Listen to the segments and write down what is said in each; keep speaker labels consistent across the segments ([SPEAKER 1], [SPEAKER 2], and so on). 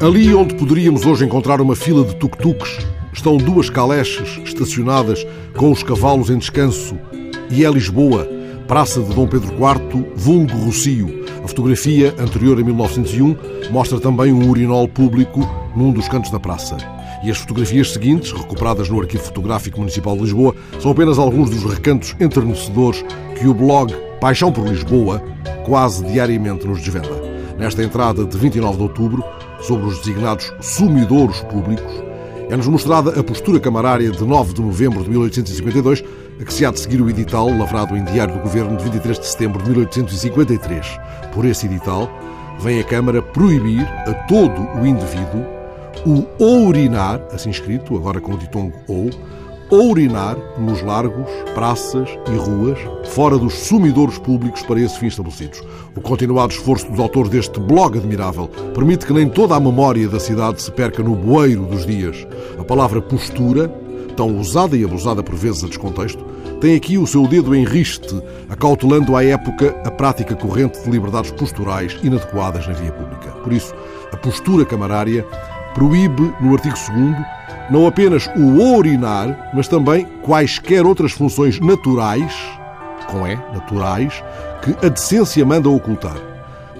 [SPEAKER 1] Ali onde poderíamos hoje encontrar uma fila de tuk-tuks, estão duas caleches estacionadas com os cavalos em descanso. E é Lisboa, Praça de Dom Pedro IV, vulgo Rocio. A fotografia, anterior a 1901, mostra também um urinol público num dos cantos da praça. E as fotografias seguintes, recuperadas no Arquivo Fotográfico Municipal de Lisboa, são apenas alguns dos recantos enternecedores que o blog Paixão por Lisboa quase diariamente nos desvenda. Nesta entrada de 29 de outubro, sobre os designados sumidouros públicos, é-nos mostrada a postura camarária de 9 de novembro de 1852, a que se há de seguir o edital lavrado em Diário do Governo de 23 de setembro de 1853. Por esse edital, vem a Câmara proibir a todo o indivíduo o urinar, assim escrito, agora com o ditongo ou, urinar nos largos, praças e ruas, fora dos sumidouros públicos para esse fim estabelecidos. O continuado esforço dos autores deste blog admirável permite que nem toda a memória da cidade se perca no bueiro dos dias. A palavra postura, tão usada e abusada por vezes a descontexto, tem aqui o seu dedo em riste, acautelando à época a prática corrente de liberdades posturais inadequadas na via pública. Por isso, a postura camarária proíbe, no artigo 2 não apenas o urinar, mas também quaisquer outras funções naturais, com é, naturais, que a decência manda ocultar.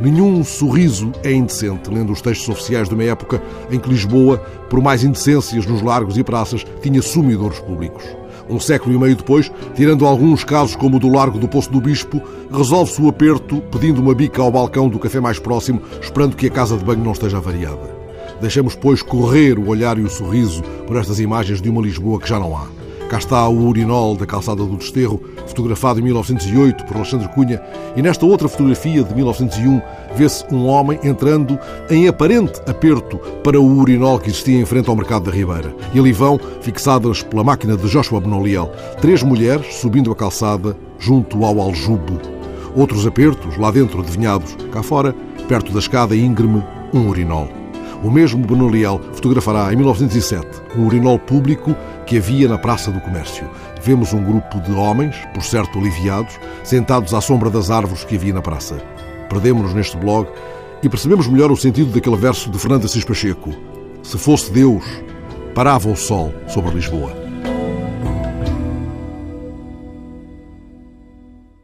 [SPEAKER 1] Nenhum sorriso é indecente, lendo os textos oficiais de uma época em que Lisboa, por mais indecências nos largos e praças, tinha sumidores públicos. Um século e meio depois, tirando alguns casos como o do Largo do Poço do Bispo, resolve-se o aperto pedindo uma bica ao balcão do café mais próximo, esperando que a casa de banho não esteja avariada. Deixamos, pois, correr o olhar e o sorriso por estas imagens de uma Lisboa que já não há. Cá está o urinol da calçada do Desterro, fotografado em 1908 por Alexandre Cunha, e nesta outra fotografia de 1901 vê-se um homem entrando em aparente aperto para o urinol que existia em frente ao mercado da Ribeira. E ali vão, fixadas pela máquina de Joshua Benoliel, três mulheres subindo a calçada junto ao aljube. Outros apertos, lá dentro adivinhados, cá fora, perto da escada íngreme, um urinol. O mesmo Benoliel fotografará em 1907 um urinol público que havia na Praça do Comércio. Vemos um grupo de homens, por certo aliviados, sentados à sombra das árvores que havia na praça. Perdemos-nos neste blog e percebemos melhor o sentido daquele verso de Fernando Assis Pacheco. Se fosse Deus, parava o sol sobre Lisboa.